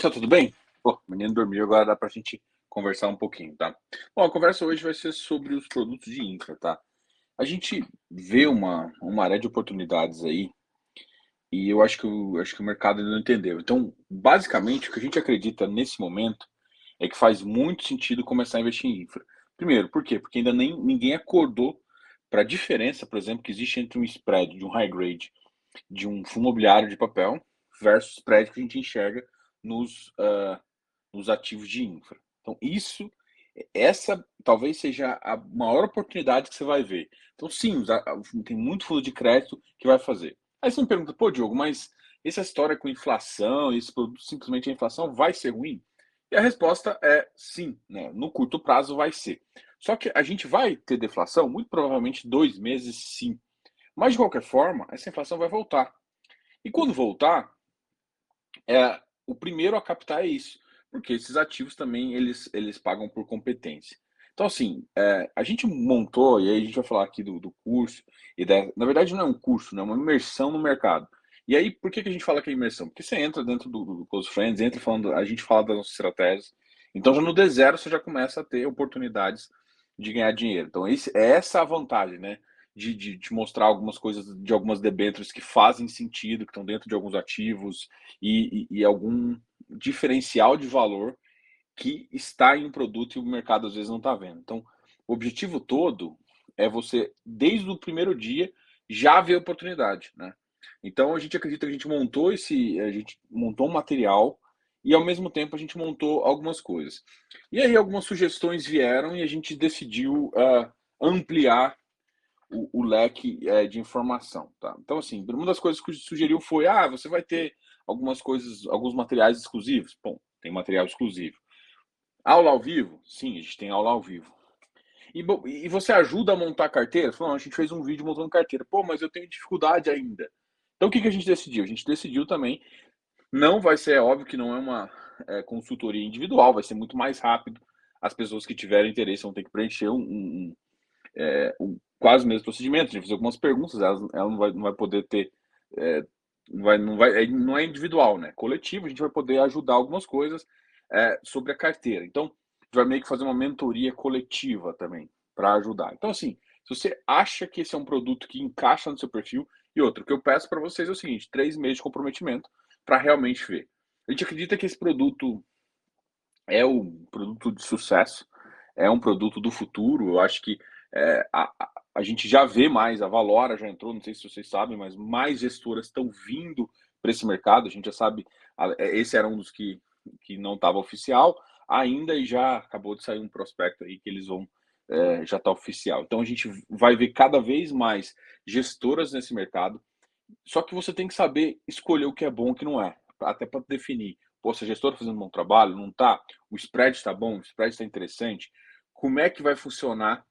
Tá tudo bem? Pô, o menino dormiu, agora dá pra gente conversar um pouquinho, tá? Bom, a conversa hoje vai ser sobre os produtos de infra, tá? A gente vê uma, uma área de oportunidades aí e eu acho que, o, acho que o mercado ainda não entendeu. Então, basicamente, o que a gente acredita nesse momento é que faz muito sentido começar a investir em infra. Primeiro, por quê? Porque ainda nem ninguém acordou para a diferença, por exemplo, que existe entre um spread de um high grade de um fundo imobiliário de papel versus o spread que a gente enxerga nos, uh, nos ativos de infra. Então, isso, essa talvez seja a maior oportunidade que você vai ver. Então, sim, tem muito fundo de crédito que vai fazer. Aí você me pergunta, pô, Diogo, mas essa história com inflação, esse produto simplesmente a inflação vai ser ruim? E a resposta é sim, né? no curto prazo vai ser. Só que a gente vai ter deflação, muito provavelmente dois meses sim. Mas de qualquer forma, essa inflação vai voltar. E quando voltar, é, o primeiro a captar é isso, porque esses ativos também eles, eles pagam por competência. Então, assim, é, a gente montou, e aí a gente vai falar aqui do, do curso, e da, na verdade não é um curso, né, é uma imersão no mercado. E aí, por que, que a gente fala que é imersão? Porque você entra dentro do, do Close Friends, entra falando, a gente fala das nossas estratégias, então já no D0 você já começa a ter oportunidades de ganhar dinheiro. Então, esse, é essa a vantagem, né? De, de, de, mostrar algumas coisas de algumas debêntures que fazem sentido, que estão dentro de alguns ativos e, e, e, algum diferencial de valor que está em um produto e o mercado às vezes não está vendo. Então, o objetivo todo é você, desde o primeiro dia, já ver oportunidade, né? Então, a gente acredita que a gente montou esse, a gente montou um material e ao mesmo tempo a gente montou algumas coisas. E aí algumas sugestões vieram e a gente decidiu uh, ampliar o, o leque uh, de informação. Tá? Então, assim, uma das coisas que sugeriu foi: ah, você vai ter algumas coisas, alguns materiais exclusivos. Bom, tem material exclusivo. Aula ao vivo? Sim, a gente tem aula ao vivo. E, e você ajuda a montar carteira? Falou, a gente fez um vídeo montando carteira. Pô, mas eu tenho dificuldade ainda. Então, o que, que a gente decidiu? A gente decidiu também não vai ser, é óbvio que não é uma é, consultoria individual, vai ser muito mais rápido. As pessoas que tiverem interesse vão ter que preencher um, um, é, um quase o mesmo procedimento, de fazer algumas perguntas, ela, ela não, vai, não vai poder ter. É, não, vai, não, vai, é, não é individual, né? Coletivo, a gente vai poder ajudar algumas coisas é, sobre a carteira. Então, a gente vai meio que fazer uma mentoria coletiva também, para ajudar. Então, assim, se você acha que esse é um produto que encaixa no seu perfil, e outro, que eu peço para vocês é o seguinte: três meses de comprometimento para realmente ver. A gente acredita que esse produto é um produto de sucesso, é um produto do futuro. Eu acho que é, a, a, a, gente já vê mais, a Valora já entrou, não sei se vocês sabem, mas mais gestoras estão vindo para esse mercado. A gente já sabe, é, esse era um dos que, que não estava oficial ainda e já acabou de sair um prospecto aí que eles vão é, já está oficial. Então a gente vai ver cada vez mais gestoras nesse mercado só que você tem que saber escolher o que é bom e o que não é, até para definir. Pô, se a gestora está fazendo um bom trabalho, não está? O spread está bom, o spread está interessante. Como é que vai funcionar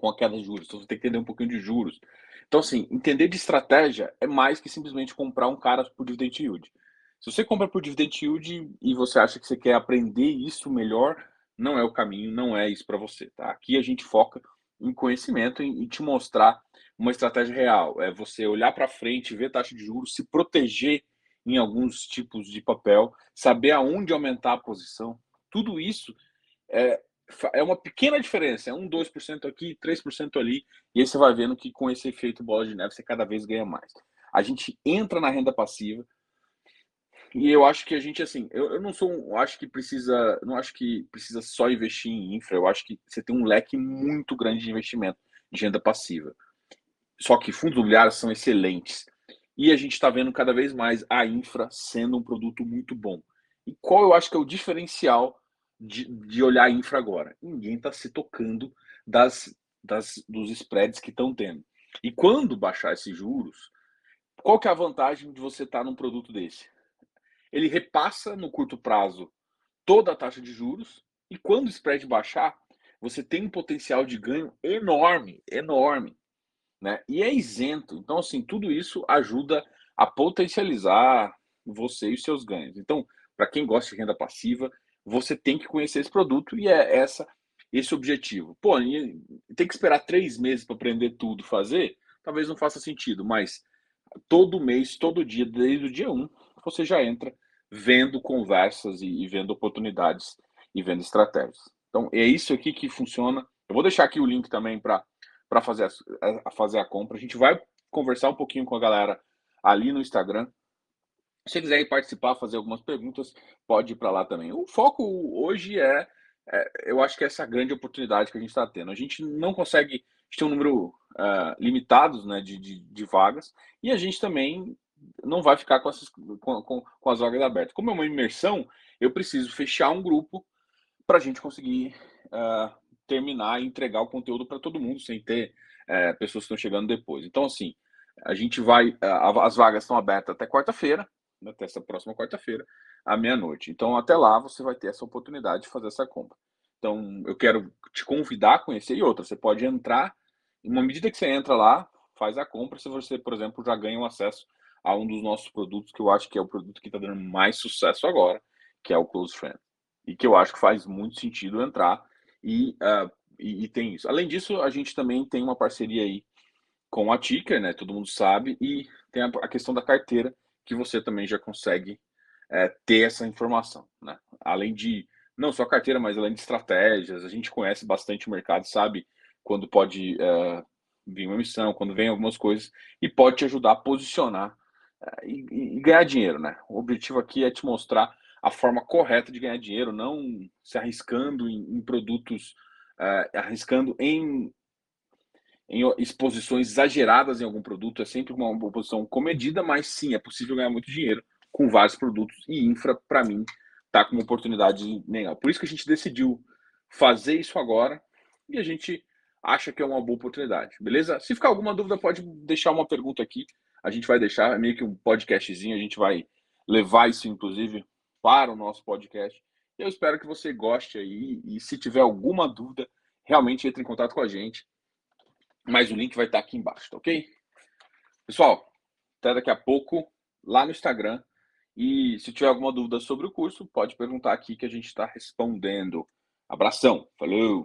com a queda de juros? Então você tem que entender um pouquinho de juros. Então, assim, entender de estratégia é mais que simplesmente comprar um cara por dividend yield. Se você compra por dividend yield e você acha que você quer aprender isso melhor, não é o caminho, não é isso para você, tá? Aqui a gente foca em conhecimento e te mostrar uma estratégia real. É você olhar para frente, ver taxa de juros, se proteger em alguns tipos de papel, saber aonde aumentar a posição. Tudo isso é, é uma pequena diferença, é um 2% aqui, 3% ali, e aí você vai vendo que com esse efeito bola de neve você cada vez ganha mais. A gente entra na renda passiva, e eu acho que a gente assim, eu, eu não sou, um, acho que precisa, não acho que precisa só investir em infra, eu acho que você tem um leque muito grande de investimento de renda passiva. Só que fundos imobiliários são excelentes. E a gente está vendo cada vez mais a infra sendo um produto muito bom. E qual eu acho que é o diferencial de, de olhar a infra agora? Ninguém está se tocando das, das, dos spreads que estão tendo. E quando baixar esses juros, qual que é a vantagem de você estar tá num produto desse? Ele repassa no curto prazo toda a taxa de juros e quando o spread baixar, você tem um potencial de ganho enorme, enorme né? E é isento. Então, assim, tudo isso ajuda a potencializar você e os seus ganhos. Então, para quem gosta de renda passiva, você tem que conhecer esse produto e é essa esse objetivo. Pô, tem que esperar três meses para aprender tudo, fazer? Talvez não faça sentido, mas todo mês, todo dia, desde o dia 1, você já entra vendo conversas e, e vendo oportunidades e vendo estratégias. Então, é isso aqui que funciona. Eu vou deixar aqui o link também para fazer, a, fazer a compra. A gente vai conversar um pouquinho com a galera ali no Instagram. Se você quiser ir participar, fazer algumas perguntas, pode ir para lá também. O foco hoje é, é, eu acho que é essa grande oportunidade que a gente está tendo. A gente não consegue, a gente tem um número uh, limitado né, de, de, de, vagas, e a gente também não vai ficar com, essas, com, com, com as vagas abertas. Como é uma imersão, eu preciso fechar um grupo para a gente conseguir uh, terminar e entregar o conteúdo para todo mundo, sem ter uh, pessoas que estão chegando depois. Então, assim, a gente vai. As vagas estão abertas até quarta-feira, até essa próxima quarta-feira, à meia-noite. Então, até lá, você vai ter essa oportunidade de fazer essa compra. Então, eu quero te convidar a conhecer. E outra, você pode entrar, em uma medida que você entra lá, faz a compra. Se você, por exemplo, já ganha um acesso a um dos nossos produtos, que eu acho que é o produto que está dando mais sucesso agora, que é o Close Friend e que eu acho que faz muito sentido entrar e, uh, e, e, tem isso. Além disso, a gente também tem uma parceria aí com a Ticker, né? Todo mundo sabe, e tem a, a questão da carteira, que você também já consegue é, ter essa informação, né? Além de não só carteira, mas além de estratégias, a gente conhece bastante o mercado, sabe quando pode uh, vir uma emissão, quando vem algumas coisas, e pode te ajudar a posicionar uh, e, e ganhar dinheiro, né? O objetivo aqui é te mostrar a forma correta de ganhar dinheiro, não se arriscando em, em produtos, arriscando em, em exposições exageradas em algum produto. É sempre uma, posição comedida, mas sim, é possível ganhar muito dinheiro com vários produtos. E infra, para mim, tá com uma oportunidade legal. Por isso que a gente decidiu fazer isso agora e a gente acha que é uma boa oportunidade, beleza? Se ficar alguma dúvida, pode deixar uma pergunta aqui. A gente vai deixar, é meio que um podcastzinho, a gente vai levar isso, inclusive, para o nosso podcast. Eu espero que você goste aí e se tiver alguma dúvida, realmente entre em contato com a gente. Mas o link vai estar aqui embaixo, tá ok? Pessoal, até daqui a pouco lá no Instagram. E se tiver alguma dúvida sobre o curso, pode perguntar aqui que a gente está respondendo. Abração, falou!